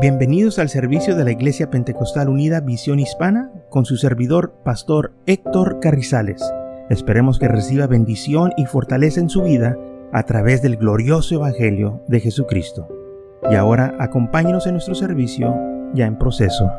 Bienvenidos al servicio de la Iglesia Pentecostal Unida Visión Hispana con su servidor, Pastor Héctor Carrizales. Esperemos que reciba bendición y fortaleza en su vida a través del glorioso Evangelio de Jesucristo. Y ahora acompáñenos en nuestro servicio ya en proceso.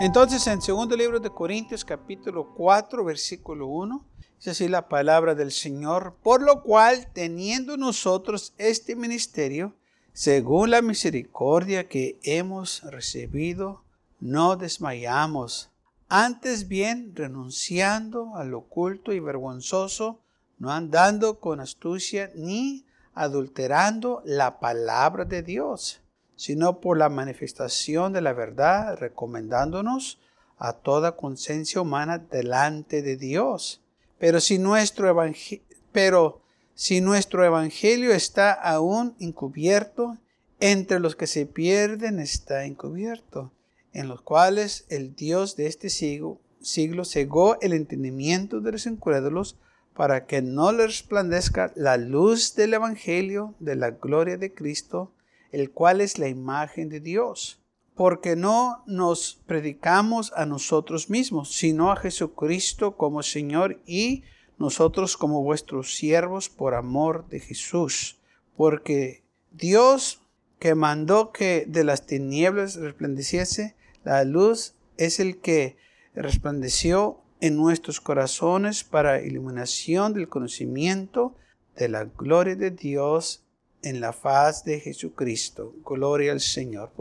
Entonces, en segundo libro de Corintios, capítulo 4, versículo 1, es así la palabra del Señor, por lo cual, teniendo nosotros este ministerio, según la misericordia que hemos recibido, no desmayamos. Antes bien, renunciando al oculto y vergonzoso, no andando con astucia ni adulterando la palabra de Dios, sino por la manifestación de la verdad, recomendándonos a toda conciencia humana delante de Dios pero si nuestro evangelio, pero si nuestro evangelio está aún encubierto, entre los que se pierden está encubierto, en los cuales el Dios de este siglo, siglo cegó el entendimiento de los incrédulos para que no les resplandezca la luz del evangelio de la gloria de Cristo, el cual es la imagen de Dios porque no nos predicamos a nosotros mismos, sino a Jesucristo como Señor y nosotros como vuestros siervos por amor de Jesús. Porque Dios que mandó que de las tinieblas resplandeciese la luz es el que resplandeció en nuestros corazones para iluminación del conocimiento de la gloria de Dios en la faz de Jesucristo. Gloria al Señor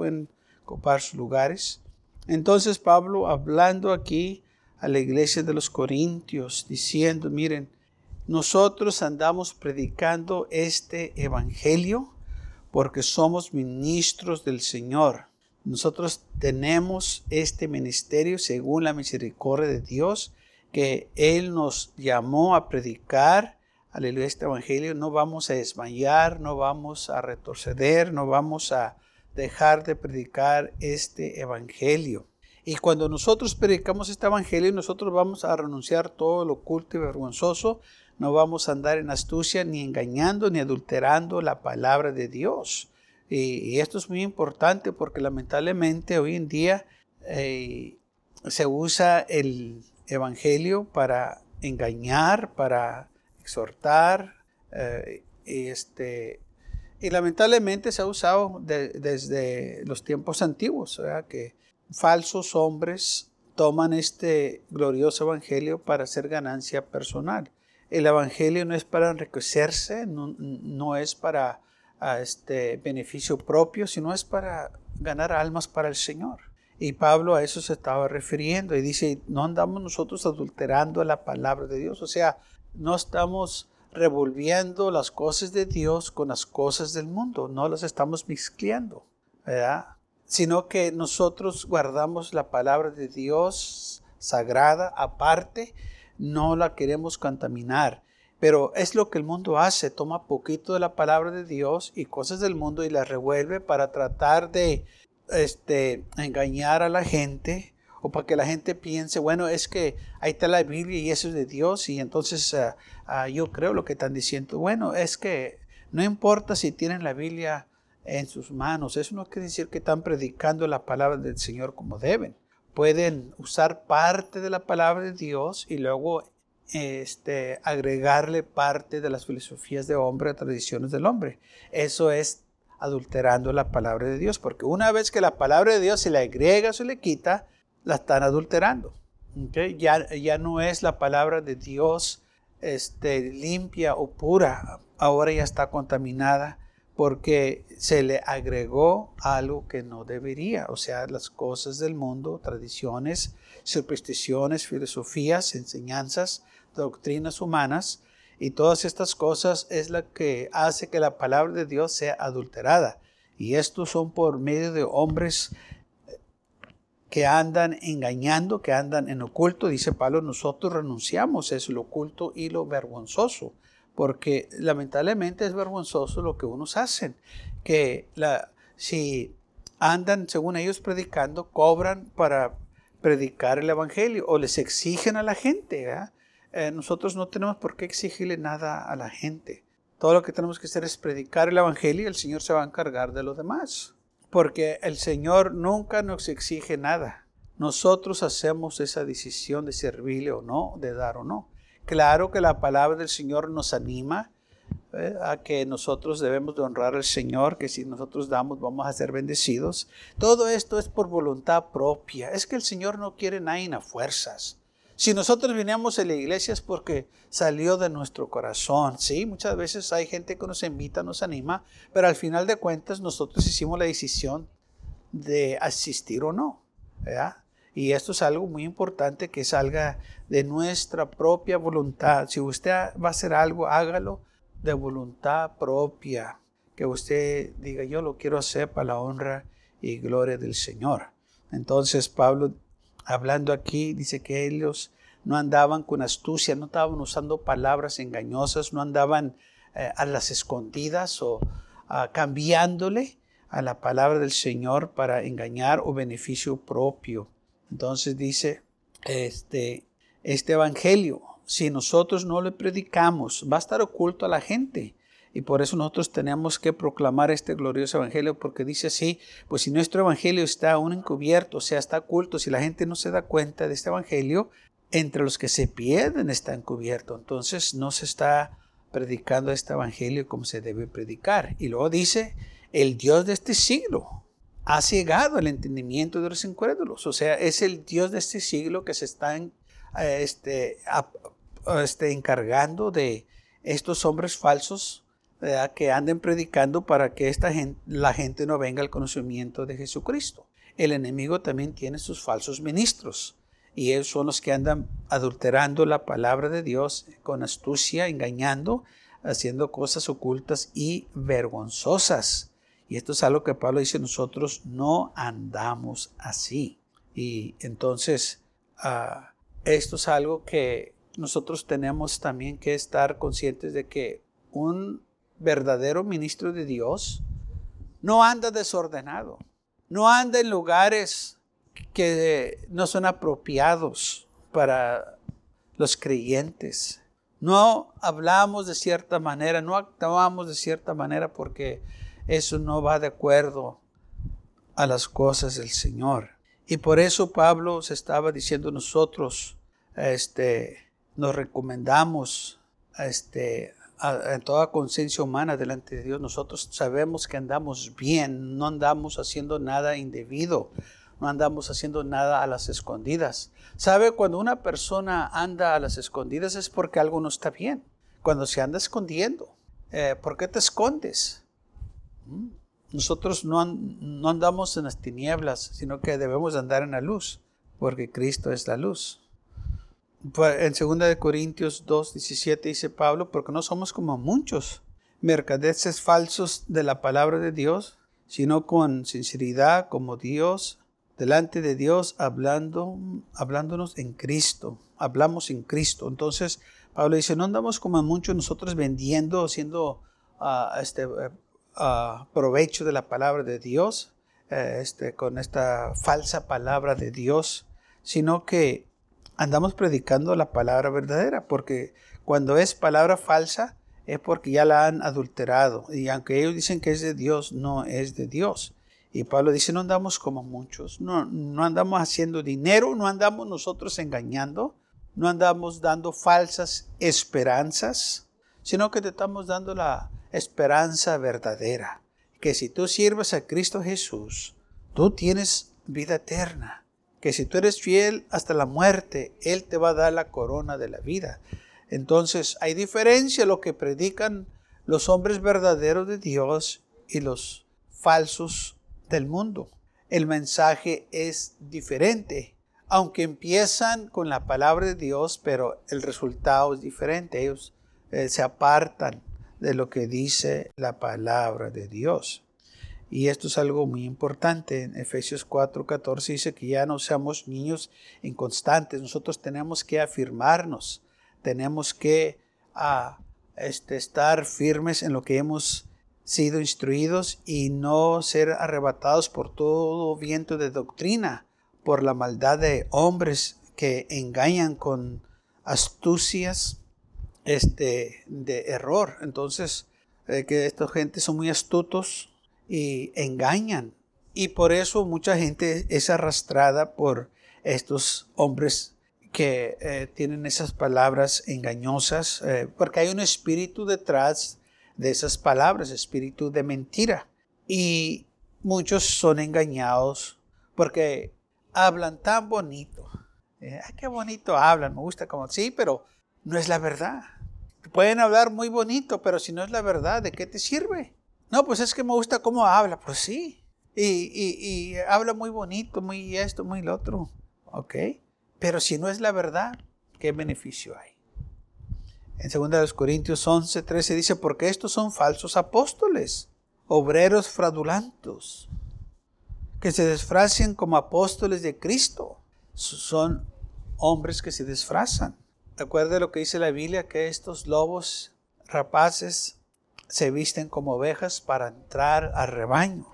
ocupar sus lugares. Entonces Pablo hablando aquí a la iglesia de los Corintios, diciendo, miren, nosotros andamos predicando este evangelio porque somos ministros del Señor. Nosotros tenemos este ministerio según la misericordia de Dios que Él nos llamó a predicar. Aleluya, este evangelio. No vamos a desmayar, no vamos a retroceder, no vamos a, dejar de predicar este evangelio. Y cuando nosotros predicamos este evangelio, nosotros vamos a renunciar todo lo oculto y vergonzoso. No vamos a andar en astucia, ni engañando, ni adulterando la palabra de Dios. Y, esto es muy importante porque lamentablemente hoy en día eh, se usa el evangelio para engañar, para exhortar, eh, este, y lamentablemente se ha usado desde los tiempos antiguos, que falsos hombres toman este glorioso evangelio para hacer ganancia personal. El evangelio no es para enriquecerse, no, es para este beneficio propio, sino es para ganar almas para el Señor. Y Pablo a eso se estaba refiriendo y dice, no andamos nosotros adulterando la palabra de Dios, o sea, no estamos revolviendo las cosas de Dios con las cosas del mundo, no las estamos mezclando, ¿verdad? Sino que nosotros guardamos la palabra de Dios sagrada aparte, no la queremos contaminar. Pero es lo que el mundo hace, toma poquito de la palabra de Dios y cosas del mundo y las revuelve para tratar de este, engañar a la gente o para que la gente piense, bueno, es que ahí está la Biblia y eso es de Dios y entonces ah, ah, yo creo lo que están diciendo. Bueno, es que no importa si tienen la Biblia en sus manos, eso no quiere decir que están predicando la palabra del Señor como deben. Pueden usar parte de la palabra de Dios y luego este, agregarle parte de las filosofías de hombre, tradiciones del hombre. Eso es adulterando la palabra de Dios, porque una vez que la palabra de Dios se le agrega o se le quita, la están adulterando. Ya, ya no es la palabra de Dios este, limpia o pura, ahora ya está contaminada porque se le agregó algo que no debería, o sea, las cosas del mundo, tradiciones, supersticiones, filosofías, enseñanzas, doctrinas humanas, y todas estas cosas es la que hace que la palabra de Dios sea adulterada. Y estos son por medio de hombres que andan engañando, que andan en oculto. Dice Pablo, nosotros renunciamos a eso, lo oculto y lo vergonzoso, porque lamentablemente es vergonzoso lo que unos hacen, que si andan, según ellos, predicando, cobran para predicar el Evangelio o les exigen a la gente. eh, nosotros no tenemos por qué exigirle nada a la gente. Todo lo que tenemos que hacer es predicar el Evangelio y el Señor se va a encargar de lo demás. Porque el Señor nunca nos exige nada. Nosotros hacemos esa decisión de servirle o no, de dar o no. Claro que la palabra del Señor nos anima eh, a que nosotros debemos de honrar al Señor, que si nosotros damos vamos a ser bendecidos. Todo esto es por voluntad propia. Es que el Señor no quiere nada a fuerzas. Si nosotros vinimos a la iglesia es porque salió de nuestro corazón, ¿sí? Muchas veces hay gente que nos invita, nos anima, pero al final de cuentas nosotros hicimos la decisión de asistir o no, ¿verdad? Y esto es algo muy importante que salga de nuestra propia voluntad. Si usted va a hacer algo, hágalo de voluntad propia. Que usted diga, yo lo quiero hacer para la honra y gloria del Señor. Entonces Pablo hablando aquí, dice que ellos no andaban con astucia, no estaban usando palabras engañosas, no andaban eh, a las escondidas o cambiándole a la palabra del Señor para engañar o beneficio propio. Entonces dice, este, este evangelio, si nosotros no le predicamos, va a estar oculto a la gente. Y por eso nosotros tenemos que proclamar este glorioso evangelio, porque dice así, pues si nuestro evangelio está aún encubierto, o sea, está oculto, si la gente no se da cuenta de este evangelio, entre los que se pierden está encubierto. Entonces no se está predicando este evangelio como se debe predicar. Y luego dice, el Dios de este siglo ha cegado el entendimiento de los incrédulos. O sea, es el Dios de este siglo que se está este, este, encargando de estos hombres falsos que anden predicando para que esta gente, la gente no venga al conocimiento de Jesucristo. El enemigo también tiene sus falsos ministros y ellos son los que andan adulterando la palabra de Dios con astucia, engañando, haciendo cosas ocultas y vergonzosas. Y esto es algo que Pablo dice, nosotros no andamos así. Y entonces, ah, esto es algo que nosotros tenemos también que estar conscientes de que un verdadero ministro de Dios no anda desordenado, no anda en lugares que no son apropiados para los creyentes. No hablamos de cierta manera, no actuamos de cierta manera porque eso no va de acuerdo a las cosas del Señor. Y por eso Pablo se estaba diciendo nosotros, este, nos recomendamos este, en toda conciencia humana delante de Dios, nosotros sabemos que andamos bien, no andamos haciendo nada indebido, no andamos haciendo nada a las escondidas. ¿Sabe? Cuando una persona anda a las escondidas es porque algo no está bien. Cuando se anda escondiendo, eh, ¿por qué te escondes? ¿Mm? Nosotros no, no andamos en las tinieblas, sino que debemos andar en la luz, porque Cristo es la luz. Pues, en 2 de Corintios 2, 17 dice Pablo, porque no somos como muchos mercaderes falsos de la palabra de Dios, sino con sinceridad como Dios, delante de Dios, hablando, hablándonos en Cristo. Hablamos en Cristo. Entonces, Pablo dice, no andamos como muchos nosotros vendiendo, haciendo uh, este, uh, provecho de la palabra de Dios, uh, este, con esta falsa palabra de Dios, sino que andamos predicando la palabra verdadera, porque cuando es palabra falsa es porque ya la han adulterado. Y aunque ellos dicen que es de Dios, no es de Dios. Y Pablo dice, no andamos como muchos, no, no andamos haciendo dinero, no andamos nosotros engañando, no andamos dando falsas esperanzas, sino que te estamos dando la esperanza verdadera, que si tú sirves a Cristo Jesús, tú tienes vida eterna que si tú eres fiel hasta la muerte, Él te va a dar la corona de la vida. Entonces hay diferencia lo que predican los hombres verdaderos de Dios y los falsos del mundo. El mensaje es diferente, aunque empiezan con la palabra de Dios, pero el resultado es diferente. Ellos eh, se apartan de lo que dice la palabra de Dios. Y esto es algo muy importante. En Efesios 4:14 dice que ya no seamos niños inconstantes. Nosotros tenemos que afirmarnos, tenemos que ah, este, estar firmes en lo que hemos sido instruidos y no ser arrebatados por todo viento de doctrina, por la maldad de hombres que engañan con astucias este, de error. Entonces, eh, que esta gente son muy astutos y engañan. Y por eso mucha gente es arrastrada por estos hombres que eh, tienen esas palabras engañosas, eh, porque hay un espíritu detrás de esas palabras, espíritu de mentira. Y muchos son engañados porque hablan tan bonito. ay, qué bonito hablan, me gusta como, sí, pero no es la verdad. Pueden hablar muy bonito, pero si no es la verdad, ¿de qué te sirve? No, pues es que me gusta cómo habla. Pues sí. Y, habla muy bonito, muy esto, muy lo otro. ¿Ok? Pero si no es la verdad, ¿qué beneficio hay? En 2 Corintios 11, 13 dice, porque estos son falsos apóstoles, obreros fraudulentos, que se disfracen como apóstoles de Cristo. Son hombres que se disfrazan. Recuerde lo que dice la Biblia, que estos lobos rapaces se visten como ovejas para entrar al rebaño.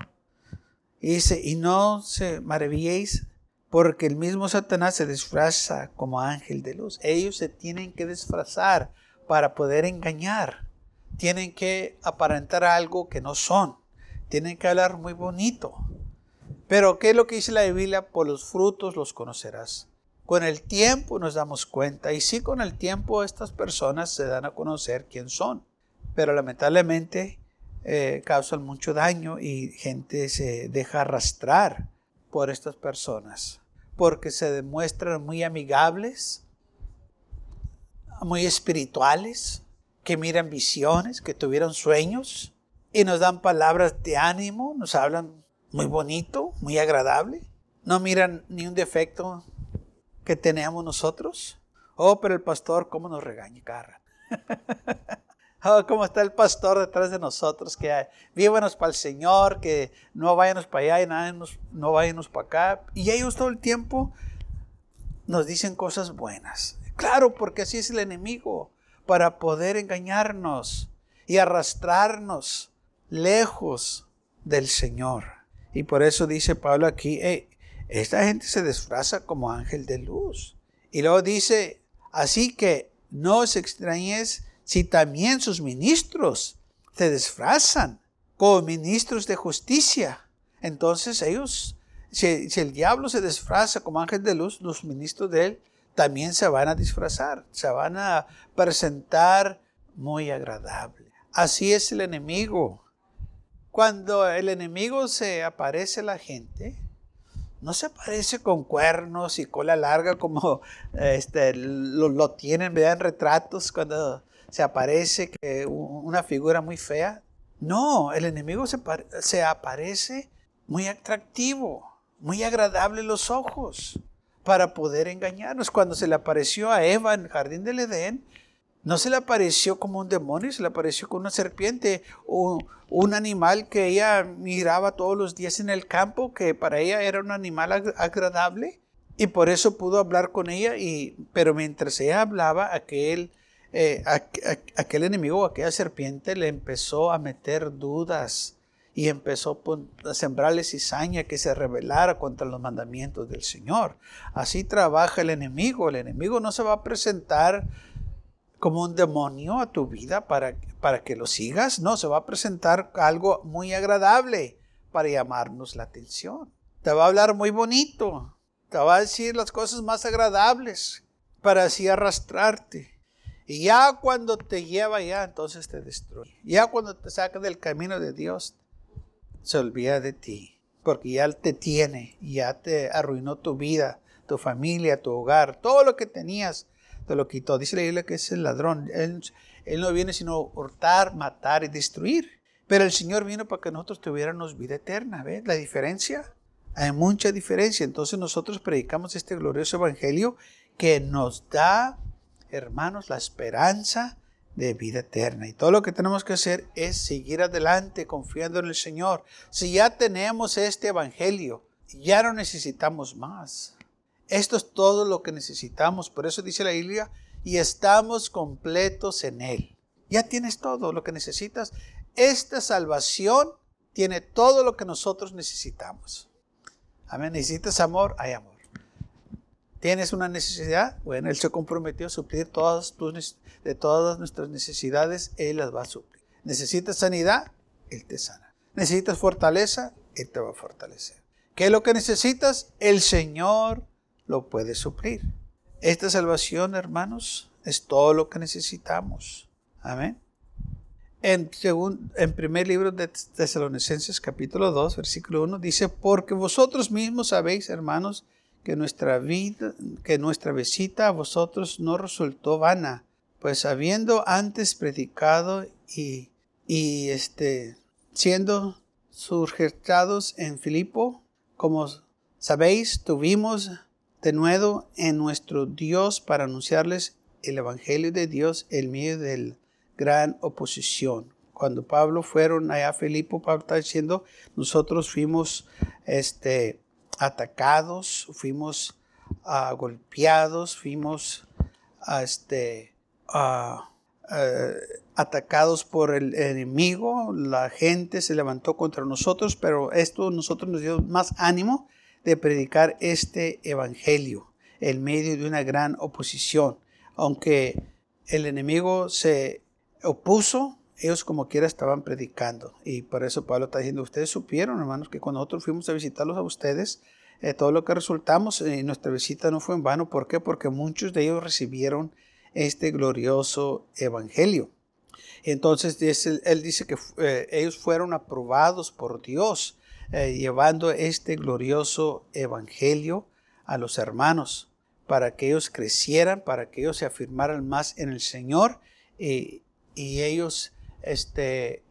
Y dice, y no se maravilléis porque el mismo Satanás se disfraza como ángel de luz. Ellos se tienen que disfrazar para poder engañar. Tienen que aparentar algo que no son. Tienen que hablar muy bonito. Pero ¿qué es lo que dice la Biblia? Por los frutos los conocerás. Con el tiempo nos damos cuenta y sí con el tiempo estas personas se dan a conocer quién son, pero lamentablemente eh, causan mucho daño y gente se deja arrastrar por estas personas porque se demuestran muy amigables, muy espirituales, que miran visiones, que tuvieron sueños y nos dan palabras de ánimo, nos hablan muy bonito, muy agradable, no miran ni un defecto que tenemos nosotros. Oh, pero el pastor, ¿cómo nos regaña, cara? oh, ¿cómo está el pastor detrás de nosotros? Que vívanos para el Señor, que no váyanos para allá y nada, no váyanos para acá. Y ellos todo el tiempo nos dicen cosas buenas. Claro, porque así es el enemigo, para poder engañarnos y arrastrarnos lejos del Señor. Y por eso dice Pablo aquí, esta gente se disfraza como ángel de luz. Y luego dice, así que no os extrañes si también sus ministros se disfrazan como ministros de justicia. Entonces ellos, si, el diablo se disfraza como ángel de luz, los ministros de él también se van a disfrazar, se van a presentar muy agradable. Así es el enemigo. Cuando el enemigo se aparece a la gente, no se parece con cuernos y cola larga como este, lo, tienen, vean retratos cuando se aparece que una figura muy fea. No, el enemigo se, se aparece muy atractivo, muy agradable los ojos para poder engañarnos. Cuando se le apareció a Eva en el jardín del Edén, no se le apareció como un demonio, se le apareció como una serpiente o un animal que ella miraba todos los días en el campo, que para ella era un animal agradable y por eso pudo hablar con ella. Y, pero mientras ella hablaba, aquel, eh, aquel enemigo, aquella serpiente le empezó a meter dudas y empezó a sembrarle cizaña que se rebelara contra los mandamientos del Señor. Así trabaja el enemigo. El enemigo no se va a presentar como un demonio a tu vida para, para que lo sigas. No, se va a presentar algo muy agradable para llamarnos la atención. Te va a hablar muy bonito. Te va a decir las cosas más agradables para así arrastrarte. Y ya cuando te lleva ya, entonces te destruye. Ya cuando te saca del camino de Dios, se olvida de ti. Porque ya te tiene, ya te arruinó tu vida, tu familia, tu hogar, todo lo que tenías lo quitó. Dice la Biblia que es el ladrón. Él, no viene sino hurtar, matar y destruir. Pero el Señor vino para que nosotros tuviéramos vida eterna. ¿Ves la diferencia? Hay mucha diferencia. Entonces nosotros predicamos este glorioso evangelio que nos da, hermanos, la esperanza de vida eterna. Y todo lo que tenemos que hacer es seguir adelante confiando en el Señor. Si ya tenemos este evangelio, ya no necesitamos más. Esto es todo lo que necesitamos. Por eso dice la Biblia, y estamos completos en Él. Ya tienes todo lo que necesitas. Esta salvación tiene todo lo que nosotros necesitamos. Amén. Necesitas amor, hay amor. ¿Tienes una necesidad? Bueno, Él se comprometió a suplir todas tus, de todas nuestras necesidades, Él las va a suplir. ¿Necesitas sanidad? Él te sana. ¿Necesitas fortaleza? Él te va a fortalecer. ¿Qué es lo que necesitas? El Señor lo puede suplir. Esta salvación, hermanos, es todo lo que necesitamos. Amén. En, según, en primer libro de Tesalonicenses capítulo 2, versículo 1, dice, porque vosotros mismos sabéis, hermanos, que nuestra vida, que nuestra visita a vosotros no resultó vana, pues habiendo antes predicado y, y este, siendo surgestados en Filipo, como sabéis, tuvimos de nuevo en nuestro Dios para anunciarles el Evangelio de Dios en medio de gran oposición. Cuando Pablo fueron allá a Filipo, Pablo está diciendo, nosotros fuimos este, atacados, fuimos uh, golpeados, fuimos uh, este, uh, atacados por el enemigo, la gente se levantó contra nosotros, pero esto nosotros nos dio más ánimo de predicar este evangelio en medio de una gran oposición. Aunque el enemigo se opuso, ellos como quiera estaban predicando. Y por eso Pablo está diciendo, ustedes supieron, hermanos, que cuando nosotros fuimos a visitarlos a ustedes, eh, todo lo que resultamos en nuestra visita no fue en vano. ¿Por qué? Porque muchos de ellos recibieron este glorioso evangelio. Entonces él dice que eh, ellos fueron aprobados por Dios eh, llevando este glorioso evangelio a los hermanos para que ellos crecieran, para que ellos se afirmaran más en el Señor y ellos este,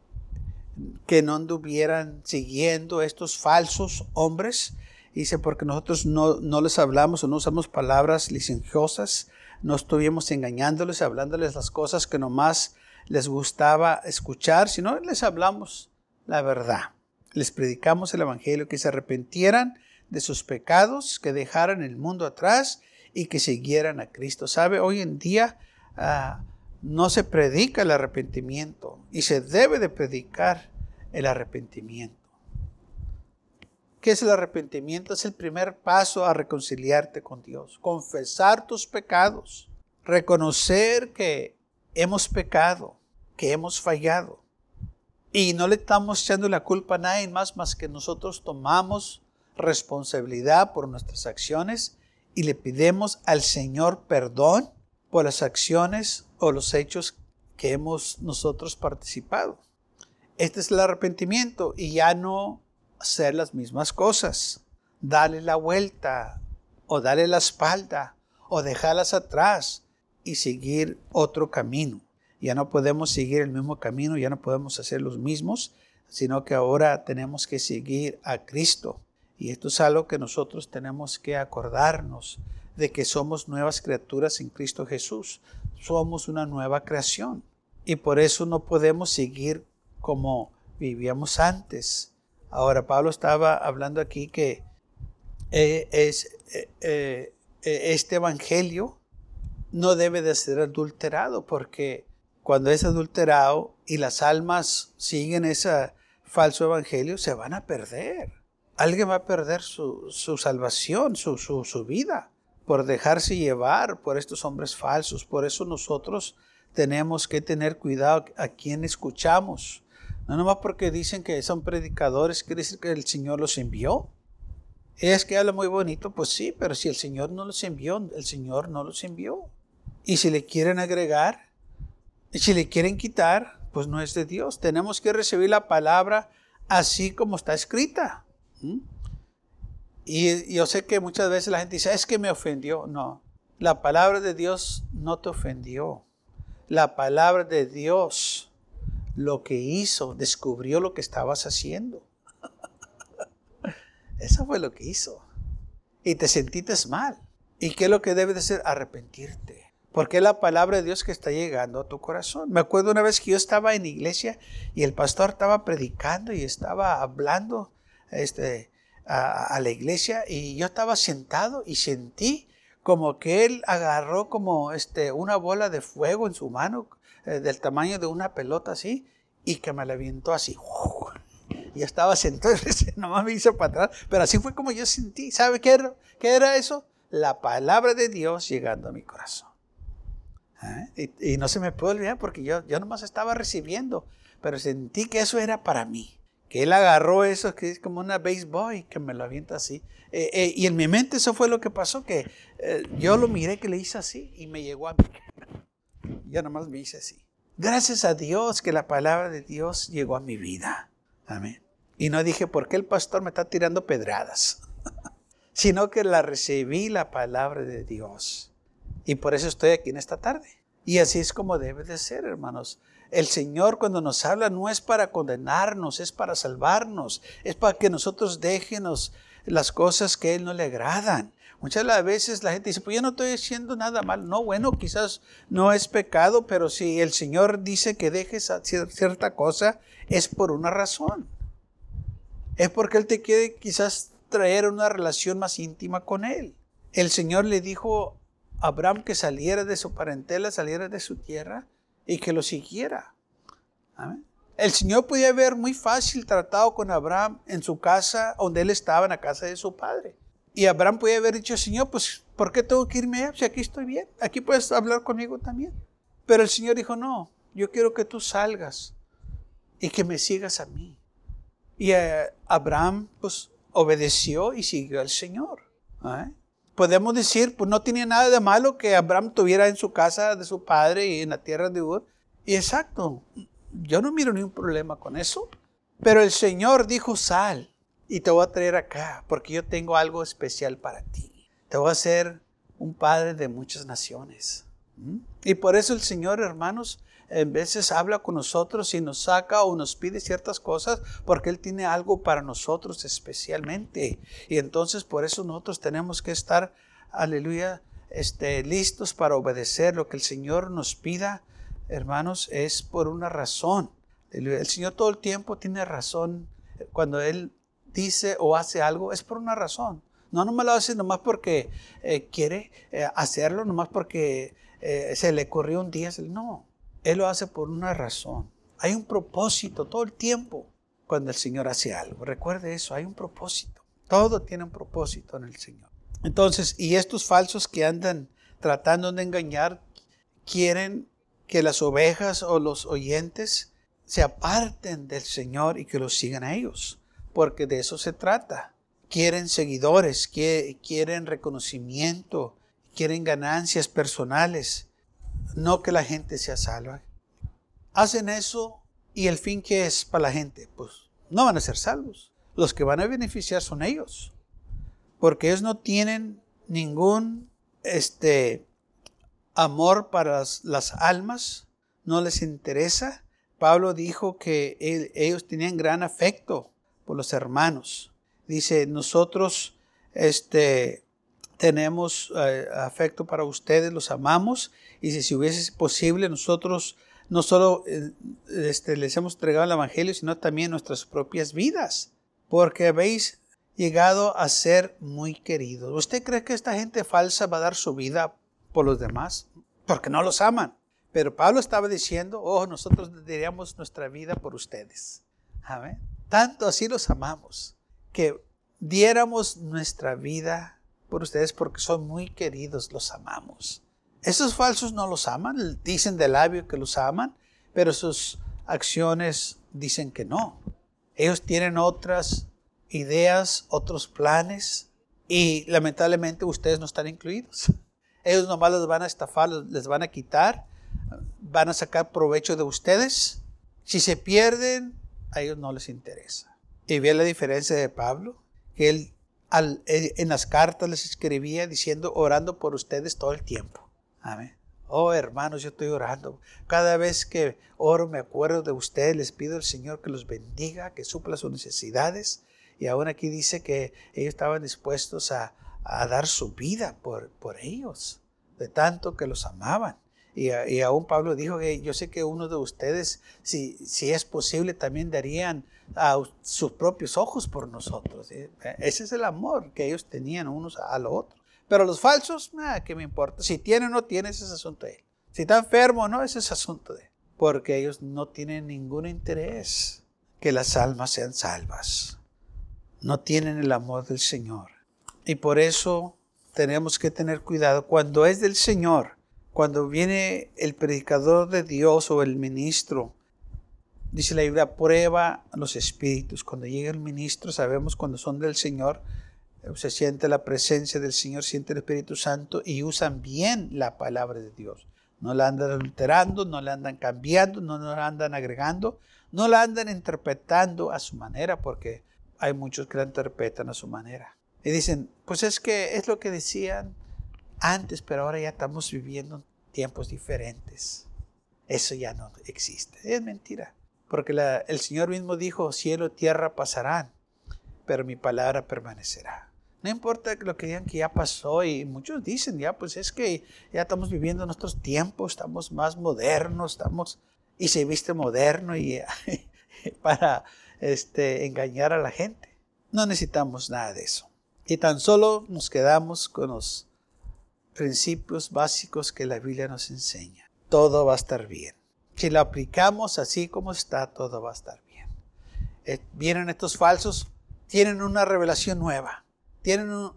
que no anduvieran siguiendo estos falsos hombres. Dice, porque nosotros no, no les hablamos o no usamos palabras licenciosas, no estuvimos engañándoles, hablándoles las cosas que nomás les gustaba escuchar, sino les hablamos la verdad. Les predicamos el Evangelio, que se arrepentieran de sus pecados, que dejaran el mundo atrás y que siguieran a Cristo. ¿Sabe? Hoy en día ah, no se predica el arrepentimiento y se debe de predicar el arrepentimiento. ¿Qué es el arrepentimiento? Es el primer paso a reconciliarte con Dios. Confesar tus pecados. Reconocer que hemos pecado, que hemos fallado. Y no le estamos echando la culpa a nadie más más que nosotros tomamos responsabilidad por nuestras acciones y le pidemos al Señor perdón por las acciones o los hechos que hemos nosotros participado. Este es el arrepentimiento y ya no hacer las mismas cosas. Dale la vuelta o darle la espalda o dejarlas atrás y seguir otro camino. Ya no podemos seguir el mismo camino, ya no podemos hacer los mismos, sino que ahora tenemos que seguir a Cristo. Y esto es algo que nosotros tenemos que acordarnos de que somos nuevas criaturas en Cristo Jesús. Somos una nueva creación. Y por eso no podemos seguir como vivíamos antes. Ahora, Pablo estaba hablando aquí que eh, es, eh, eh, este evangelio no debe de ser adulterado porque cuando es adulterado y las almas siguen ese falso evangelio, se van a perder. Alguien va a perder su, salvación, su, su, vida, por dejarse llevar por estos hombres falsos. Por eso nosotros tenemos que tener cuidado a quien escuchamos. No nomás porque dicen que son predicadores, quiere decir que el Señor los envió. Es que habla muy bonito, pues sí, pero si el Señor no los envió, el Señor no los envió. Y si le quieren agregar, y si le quieren quitar, pues no es de Dios. Tenemos que recibir la palabra así como está escrita. ¿Mm? Y yo sé que muchas veces la gente dice, es que me ofendió. No, la palabra de Dios no te ofendió. La palabra de Dios lo que hizo, descubrió lo que estabas haciendo. Eso fue lo que hizo. Y te sentiste mal. ¿Y qué es lo que debes de hacer? Arrepentirte. Porque es la palabra de Dios que está llegando a tu corazón. Me acuerdo una vez que yo estaba en iglesia y el pastor estaba predicando y estaba hablando este, a, la iglesia y yo estaba sentado y sentí como que él agarró como este, una bola de fuego en su mano eh, del tamaño de una pelota así y que me la así. Y estaba sentado y nomás me hizo para atrás. Pero así fue como yo sentí. ¿Sabe qué era, qué era eso? la palabra de Dios llegando a mi corazón. ¿Eh? Y, no se me puede olvidar porque yo, yo nomás estaba recibiendo, pero sentí que eso era para mí. Que él agarró eso, que es como una baseball y que me lo avienta así. Eh, eh, y en mi mente eso fue lo que pasó, que yo lo miré que le hice así y me llegó a mí. Yo nomás me hice así. Gracias a Dios que la palabra de Dios llegó a mi vida. Amén. Y no dije, ¿por qué el pastor me está tirando pedradas? Sino que la recibí la palabra de Dios. Y por eso estoy aquí en esta tarde. Y así es como debe de ser, hermanos. El Señor cuando nos habla no es para condenarnos, es para salvarnos, es para que nosotros déjenos las cosas que a Él no le agradan. Muchas veces la gente dice, pues yo no estoy haciendo nada mal. No, bueno, quizás no es pecado, pero si el Señor dice que dejes cierta cosa, es por una razón. Es porque Él te quiere quizás traer una relación más íntima con Él. El Señor le dijo a Abraham que saliera de su parentela, saliera de su tierra y que lo siguiera. El Señor podía haber muy fácil tratado con Abraham en su casa, donde él estaba, en la casa de su padre. Y Abraham podía haber dicho, Señor, pues, ¿por qué tengo que irme Si aquí estoy bien, aquí puedes hablar conmigo también. Pero el Señor dijo, no, yo quiero que tú salgas y que me sigas a mí. Y eh, Abraham, pues, obedeció y siguió al Señor. Podemos decir, pues no tenía nada de malo que Abraham tuviera en su casa de su padre y en la tierra de Ur. Y exacto, yo no miro ningún problema con eso. Pero el Señor dijo, sal y te voy a traer acá porque yo tengo algo especial para ti. Te voy a hacer un padre de muchas naciones. ¿Mm? Y por eso el Señor, hermanos, en veces habla con nosotros y nos saca o nos pide ciertas cosas porque Él tiene algo para nosotros especialmente. Y entonces por eso nosotros tenemos que estar, aleluya, este, listos para obedecer lo que el Señor nos pida, hermanos, es por una razón. El Señor todo el tiempo tiene razón cuando Él dice o hace algo, es por una razón. No, no me lo hace nomás porque eh, quiere eh, hacerlo, nomás porque eh, se le ocurrió un día. No, Él lo hace por una razón. Hay un propósito todo el tiempo cuando el Señor hace algo. Recuerde eso, hay un propósito. Todo tiene un propósito en el Señor. Entonces, y estos falsos que andan tratando de engañar, quieren que las ovejas o los oyentes se aparten del Señor y que los sigan a ellos porque de eso se trata. Quieren seguidores, quieren reconocimiento, quieren ganancias personales, no que la gente sea salva. Hacen eso y el fin que es para la gente, pues no van a ser salvos. Los que van a beneficiar son ellos, porque ellos no tienen ningún este amor para las, almas, no les interesa. Pablo dijo que ellos tenían gran afecto por los hermanos. Dice, nosotros este, tenemos eh, afecto para ustedes, los amamos, y si, hubiese posible, nosotros no solo eh, este, les hemos entregado el Evangelio, sino también nuestras propias vidas, porque habéis llegado a ser muy queridos. ¿Usted cree que esta gente falsa va a dar su vida por los demás? Porque no los aman. Pero Pablo estaba diciendo, oh, nosotros daríamos nuestra vida por ustedes. Amén. Tanto así los amamos que diéramos nuestra vida por ustedes porque son muy queridos, los amamos. Esos falsos no los aman, dicen de labio que los aman, pero sus acciones dicen que no. Ellos tienen otras ideas, otros planes y lamentablemente ustedes no están incluidos. Ellos nomás les van a estafar, les van a quitar, van a sacar provecho de ustedes. Si se pierden, a ellos no les interesa. Y ve la diferencia de Pablo, que él eh, en las cartas les escribía diciendo, orando por ustedes todo el tiempo. Amén. Oh hermanos, yo estoy orando. Cada vez que oro me acuerdo de ustedes, les pido al Señor que los bendiga, que supla sus necesidades. Y aún aquí dice que ellos estaban dispuestos a, dar su vida por, por ellos, de tanto que los amaban. Y, aún Pablo dijo que yo sé que uno de ustedes, si, si es posible, también darían a sus propios ojos por nosotros. Ese es el amor que ellos tenían unos a los otros. Pero los falsos, nada, ¿qué me importa? Si tiene o no tiene, ese es asunto de él. Si está enfermo o no, ese es asunto de él. Porque ellos no tienen ningún interés que las almas sean salvas. No tienen el amor del Señor. Y por eso tenemos que tener cuidado cuando es del Señor, cuando viene el predicador de Dios o el ministro. Dice la Biblia, prueba los espíritus. Cuando llega el ministro, sabemos cuando son del Señor, se siente la presencia del Señor, siente el Espíritu Santo y usan bien la palabra de Dios. No la andan alterando, no la andan cambiando, no la andan agregando, no la andan interpretando a su manera, porque hay muchos que la interpretan a su manera. Y dicen, pues es que es lo que decían antes, pero ahora ya estamos viviendo tiempos diferentes. Eso ya no existe. Es mentira. Porque el Señor mismo dijo, cielo y tierra pasarán, pero mi palabra permanecerá. No importa lo que digan que ya pasó y muchos dicen, ya pues es que ya estamos viviendo nuestros tiempos, estamos más modernos, estamos y se viste moderno y para este, engañar a la gente. No necesitamos nada de eso. Y tan solo nos quedamos con los principios básicos que la Biblia nos enseña. Todo va a estar bien. Si lo aplicamos así como está, todo va a estar bien. Eh, vienen estos falsos, tienen una revelación nueva tienen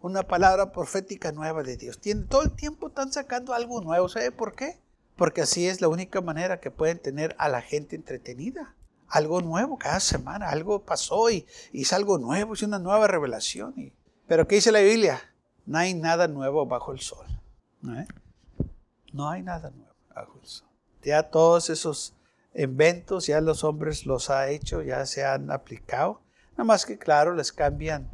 una palabra profética nueva de Dios. Tienen, todo el tiempo están sacando algo nuevo. ¿Sabe por qué? Porque así es la única manera que pueden tener a la gente entretenida. Algo nuevo cada semana, algo pasó y, es algo nuevo, es una nueva revelación. pero ¿qué dice la Biblia? No hay nada nuevo bajo el sol. ¿no, no hay nada nuevo bajo el sol. Ya todos esos inventos, ya los hombres los ha hecho, ya se han aplicado. Nada más que claro, les cambian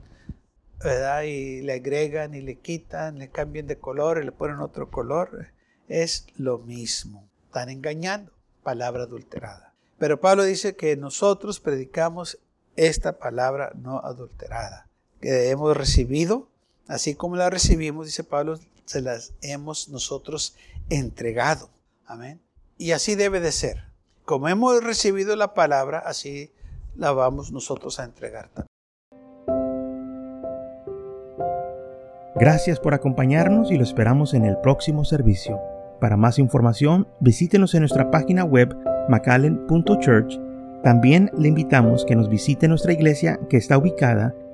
y le agregan y le quitan, le cambian de color y le ponen otro color. Es lo mismo. Están engañando. Palabra adulterada. Pero Pablo dice que nosotros predicamos esta palabra no adulterada, que hemos recibido, así como la recibimos, dice Pablo, se las hemos nosotros entregado. Amén. Y así debe de ser. Como hemos recibido la palabra, así la vamos nosotros a entregar también. Gracias por acompañarnos y lo esperamos en el próximo servicio. Para más información, visítenos en nuestra página web macallen.church. También le invitamos que nos visite nuestra iglesia que está ubicada